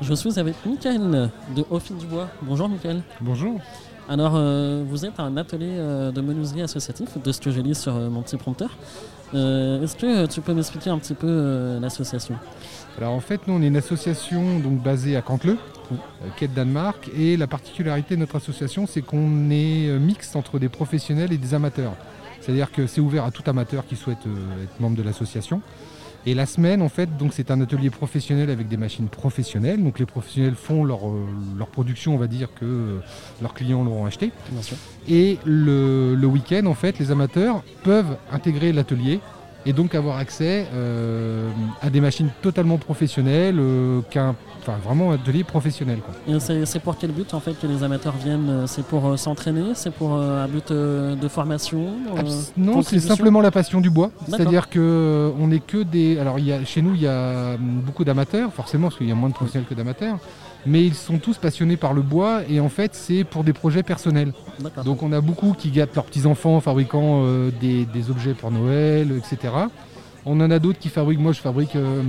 Je suis avec Michael de Office du Bois. Bonjour Michael. Bonjour. Alors, euh, vous êtes un atelier euh, de menuiserie associatif, de ce que j'ai lu sur euh, mon petit prompteur. Est-ce que tu peux m'expliquer un petit peu l'association? Alors en fait, nous on est une association donc basée à Cantleux, quai de Danemark, et la particularité de notre association, c'est qu'on est mixte entre des professionnels et des amateurs. C'est-à-dire que c'est ouvert à tout amateur qui souhaite être membre de l'association. Et la semaine, en fait, donc c'est un atelier professionnel avec des machines professionnelles. Donc les professionnels font leur, euh, leur production, on va dire que euh, leurs clients l'auront acheté. Et le, le week-end, en fait, les amateurs peuvent intégrer l'atelier et donc avoir accès euh, à des machines totalement professionnelles, euh, qu'un, enfin vraiment un atelier professionnel. c'est, pour quel but en fait que les amateurs viennent euh, C'est pour s'entraîner C'est pour un but de formation Non, c'est simplement la passion du bois. C'est-à-dire que on n'est que des. Alors y a, chez nous, il y a hum, beaucoup d'amateurs, forcément, parce qu'il y a moins de professionnels que d'amateurs mais ils sont tous passionnés par le bois et en fait c'est pour des projets personnels. Donc on a beaucoup qui gâtent leurs petits-enfants en fabriquant des, objets pour Noël, etc. On en a d'autres qui fabriquent, moi je fabrique euh,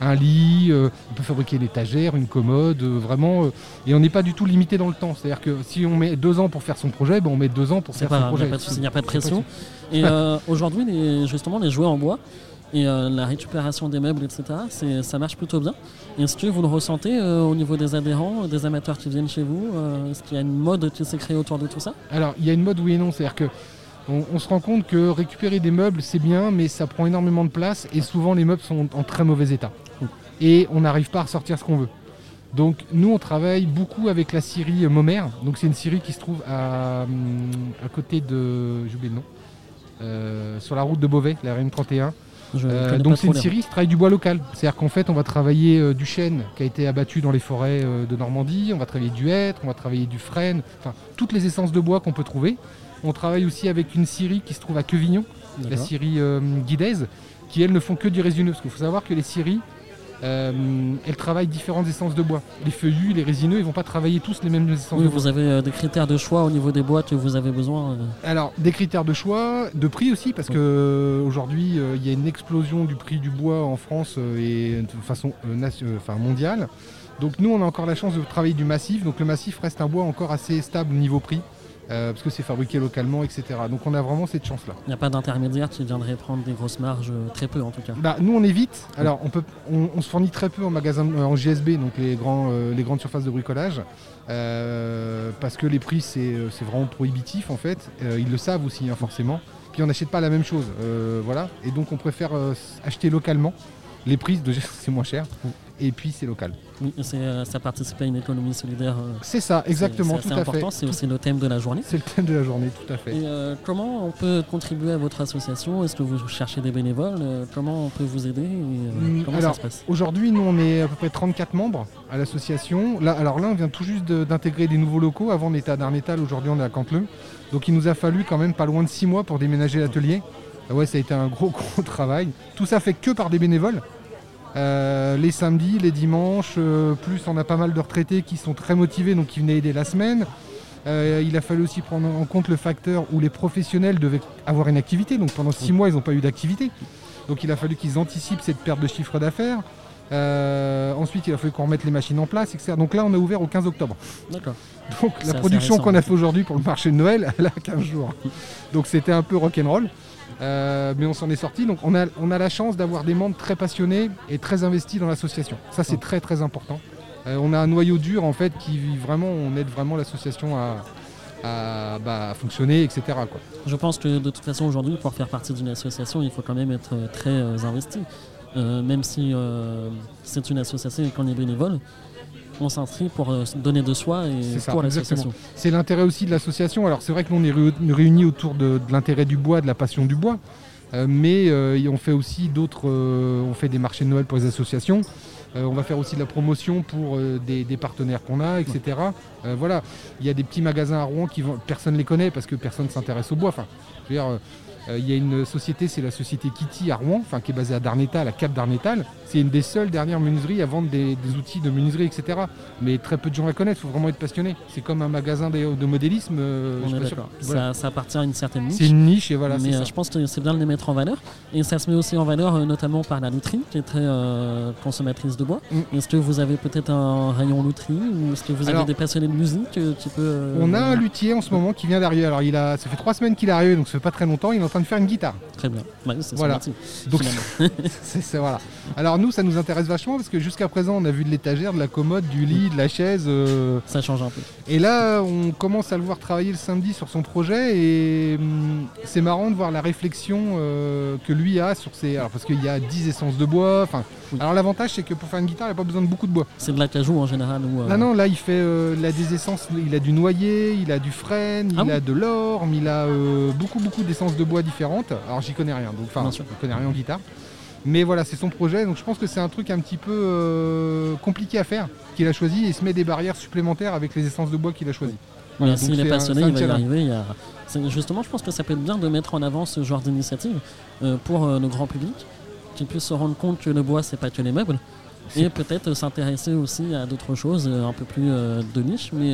un lit, euh, on peut fabriquer une étagère, une commode, vraiment, et on n'est pas du tout limité dans le temps. C'est-à-dire que si on met deux ans pour faire son projet, ben on met deux ans pour faire son projet. Il n'y a, pas de pression. Et aujourd'hui, justement, les jouets en bois, et euh, la récupération des meubles, etc. Ça marche plutôt bien. Est-ce que vous le ressentez euh, au niveau des adhérents, des amateurs qui viennent chez vous euh, Est-ce qu'il y a une mode qui s'est créée autour de tout ça? Alors, il y a une mode oui et non. C'est-à-dire que on, se rend compte que récupérer des meubles, c'est bien, mais ça prend énormément de place et souvent les meubles sont en très mauvais état. Et on n'arrive pas à ressortir ce qu'on veut. Donc nous on travaille beaucoup avec la scierie Momer. Donc c'est une scierie qui se trouve à, hum, à côté de. j'ai oublié le nom. sur la route de Beauvais, la RN31. Euh, donc c'est une série qui travaille du bois local. C'est-à-dire qu'en fait on va travailler euh, du chêne qui a été abattu dans les forêts euh, de Normandie, on va travailler du hêtre, on va travailler du frêne, enfin toutes les essences de bois qu'on peut trouver. On travaille aussi avec une scierie qui se trouve à Quevignon, la scierie guidaise, qui elles ne font que du résineux. Parce qu'il faut savoir que les scieries, euh, elles travaillent différentes essences de bois. Les feuillus, les résineux, ils vont pas travailler tous les mêmes essences de bois. Vous avez euh, des critères de choix au niveau des bois que vous avez besoin euh Alors, des critères de choix, de prix aussi, parce que aujourd'hui, il y a une explosion du prix du bois en France et de façon mondiale. Donc nous, on a encore la chance de travailler du massif. Donc le massif reste un bois encore assez stable niveau prix. Euh, parce que c'est fabriqué localement, etc. Donc on a vraiment cette chance-là. Il n'y a pas d'intermédiaire qui viendrait prendre des grosses marges, euh, très peu en tout cas. Bah, nous on évite. Alors on, peut, on, se fournit très peu en magasin, euh, en GSB, donc les, grands, les grandes surfaces de bricolage, parce que les prix c'est vraiment prohibitif en fait. ils le savent aussi hein, forcément. Puis on n'achète pas la même chose, voilà. Et donc on préfère acheter localement. Les prix, c'est moins cher et puis c'est local. Oui, euh, ça participe à une économie solidaire. Euh, c'est ça, exactement, tout à important, C'est aussi le thème de la journée. C'est le thème de la journée, tout à fait. Et euh, comment on peut contribuer à votre association? Est-ce que vous cherchez des bénévoles? Comment on peut vous aider? Mm, Comment ça se passe? Aujourd'hui, nous, on est à peu près 34 membres à l'association. Là, alors là, on vient tout juste d'intégrer des nouveaux locaux. Avant, on était à Darnétal, aujourd'hui, on est à Cantleux. Donc, il nous a fallu quand même pas loin de 6 mois pour déménager l'atelier. Ah ouais, ça a été un gros, gros travail. Tout ça fait que par des bénévoles. Euh, les samedis, les dimanches, euh, plus on a pas mal de retraités qui sont très motivés, donc qui venaient aider la semaine. Euh, il a fallu aussi prendre en compte le facteur où les professionnels devaient avoir une activité. Donc pendant six mois, ils n'ont pas eu d'activité. Donc il a fallu qu'ils anticipent cette perte de chiffre d'affaires. ensuite, il a fallu qu'on remette les machines en place, etc. Donc là, on a ouvert au 15 octobre. D'accord. Donc la production qu'on a fait aujourd'hui pour le marché de Noël, elle a 15 jours. Donc c'était un peu rock'n'roll. Euh, mais on s'en est sorti. Donc on a, on a la chance d'avoir des membres très passionnés et très investis dans l'association. Ça c'est très très important. Euh, on a un noyau dur en fait qui vraiment, on aide vraiment l'association à, bah, fonctionner, etc. Quoi. Je pense que de toute façon aujourd'hui pour faire partie d'une association il faut quand même être très euh, investi. même si c'est une association et qu'on est bénévole, on s'inscrit pour euh, donner de soi et pour l'association. C'est l'intérêt aussi de l'association. Alors c'est vrai que nous on est réunis autour de, l'intérêt du bois, de la passion du bois, euh, mais euh, on fait aussi d'autres, on fait des marchés de Noël pour les associations. on va faire aussi de la promotion pour des, partenaires qu'on a, etc. voilà, il y a des petits magasins à Rouen qui vont, personne ne les connaît parce que personne ne s'intéresse au bois. Enfin, il y a une société, c'est la société Kitty à Rouen, enfin, qui est basée à Darnétal, à Cap Darnétal. C'est une des seules dernières menuiseries à vendre des, outils de menuiserie, etc. Mais très peu de gens la connaissent, il faut vraiment être passionné. C'est comme un magasin de, de modélisme. Euh, est. Ça, appartient à une certaine niche. C'est une niche et voilà. Mais euh, je pense que c'est bien de les mettre en valeur. Et ça se met aussi en valeur notamment par la louterie, qui est très consommatrice de bois. Mm. Est-ce que vous avez peut-être un rayon louterie ou est-ce que vous avez des passionnés de musique qui peut, On a un luthier en ce moment qui vient d'arriver. Alors il a, ça fait trois semaines qu'il est arrivé, donc ça fait pas très longtemps. Il est en train de faire une guitare. Très bien. voilà. Donc, c'est, voilà. Alors nous, ça nous intéresse vachement parce que jusqu'à présent, on a vu de l'étagère, de la commode, du lit, de la chaise. Euh, ça change un peu. Et là, on commence à le voir travailler le samedi sur son projet et hum, c'est marrant de voir la réflexion euh, que lui a sur ses. Alors parce qu'il y a 10 essences de bois. Enfin, alors l'avantage, c'est que pour faire une guitare, il n'y a pas besoin de beaucoup de bois. C'est de la cajou en général ou. Là non, là il fait, il a des essences. Il a du noyer, il a du frêne, il ah a de l'orme, il a beaucoup beaucoup d'essences de bois différentes. Alors j'y connais rien, donc enfin, je connais rien en guitare. Mais voilà, c'est son projet, donc je pense que c'est un truc un petit peu euh, compliqué à faire qu'il a choisi et il se met des barrières supplémentaires avec les essences de bois qu'il a choisi. S'il est passionné, il va y arriver. Justement, je pense que ça peut être bien de mettre en avant ce genre d'initiative euh, pour euh, le grand public, qu'il puisse se rendre compte que le bois, c'est pas que les meubles, et peut-être s'intéresser aussi à d'autres choses un peu plus de niche, mais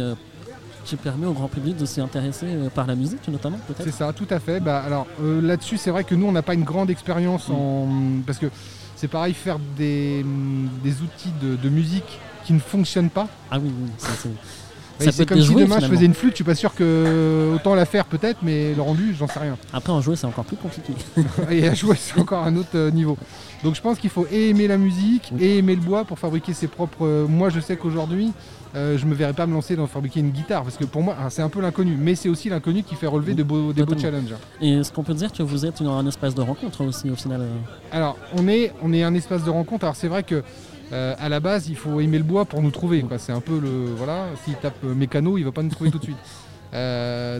qui permet au grand public de s'y intéresser euh, par la musique notamment peut-être C'est ça, tout à fait. Bah, alors euh, là-dessus, c'est vrai que nous, on n'a pas une grande expérience mm. en... parce que c'est pareil, faire des, outils de, musique qui ne fonctionnent pas. Ah oui, oui, c'est... c'est comme si demain je faisais une flûte, je suis pas sûr que autant la faire peut-être, mais le rendu, j'en sais rien. Après en jouer c'est encore plus compliqué. et à jouer c'est encore un autre euh, niveau. Donc je pense qu'il faut aimer la musique et aimer le bois pour fabriquer ses propres. Moi je sais qu'aujourd'hui euh, je me verrais pas me lancer dans fabriquer une guitare parce que pour moi c'est un peu l'inconnu, mais c'est aussi l'inconnu qui fait relever de beaux, des beaux challenges. Et est-ce qu'on peut dire que vous êtes un espace de rencontre aussi au final euh Alors on est, on est un espace de rencontre. Alors c'est vrai que euh, à la base il faut aimer le bois pour nous trouver. C'est un peu le voilà. S'il tape mécano, il va pas nous trouver tout de suite.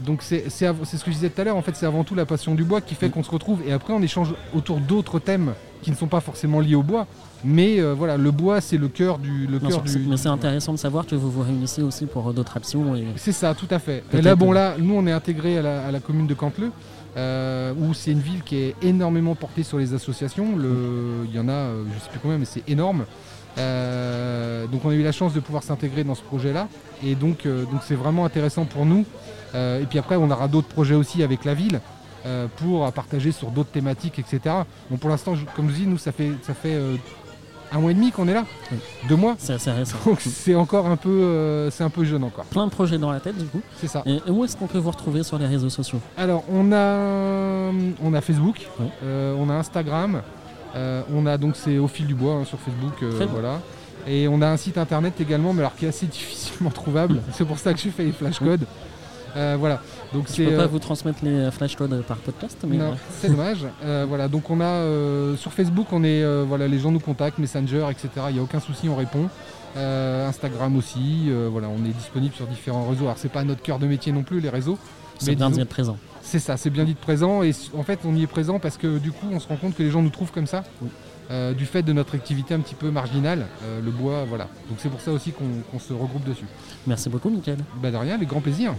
donc c'est ce que je disais tout à l'heure, en fait c'est avant tout la passion du bois qui fait qu'on se retrouve et après on échange autour d'autres thèmes qui ne sont pas forcément liés au bois. Mais euh, voilà, le bois, c'est le cœur du. Le cœur du, mais c'est intéressant de savoir que vous vous réunissez aussi pour euh, d'autres actions. Et... C'est ça, tout à fait. Et là, bon, là, nous, on est intégré à la, commune de Canteleu. Euh, où c'est une ville qui est énormément portée sur les associations. Le, il y en a, je ne sais plus combien, mais c'est énorme. Donc on a eu la chance de pouvoir s'intégrer dans ce projet-là. Et donc donc c'est vraiment intéressant pour nous. et puis après, on aura d'autres projets aussi avec la ville. pour partager sur d'autres thématiques, etc. Bon, pour l'instant, comme je dis, nous, ça fait, ça fait un mois et demi qu'on est là. Deux mois. C'est assez récent. Donc c'est encore un peu, euh, c'est un peu jeune encore. Plein de projets dans la tête du coup. C'est ça. Et où est-ce qu'on peut vous retrouver sur les réseaux sociaux? Alors on a, on a Facebook, euh, on a Instagram, euh, on a donc c'est au fil du bois hein, sur Facebook, voilà. Et on a un site internet également, mais alors qui est assez difficilement trouvable. c'est pour ça que j'ai fait les flashcodes. Euh, voilà. Donc Je ne peux pas euh, vous transmettre les flashcodes par podcast, mais non, c'est dommage. Euh, voilà. Donc on a sur Facebook, on est voilà, les gens nous contactent, Messenger, etc. Il n'y a aucun souci, on répond. Instagram aussi, voilà, on est disponible sur différents réseaux. Alors c'est pas notre cœur de métier non plus les réseaux. C'est bien d'y être présent. C'est ça, c'est bien d'être présent et en fait on y est présent parce que du coup on se rend compte que les gens nous trouvent comme ça. du fait de notre activité un petit peu marginale, le bois, voilà. Donc c'est pour ça aussi qu'on se regroupe dessus. Merci beaucoup, Michael. Bah de rien, avec grand plaisir.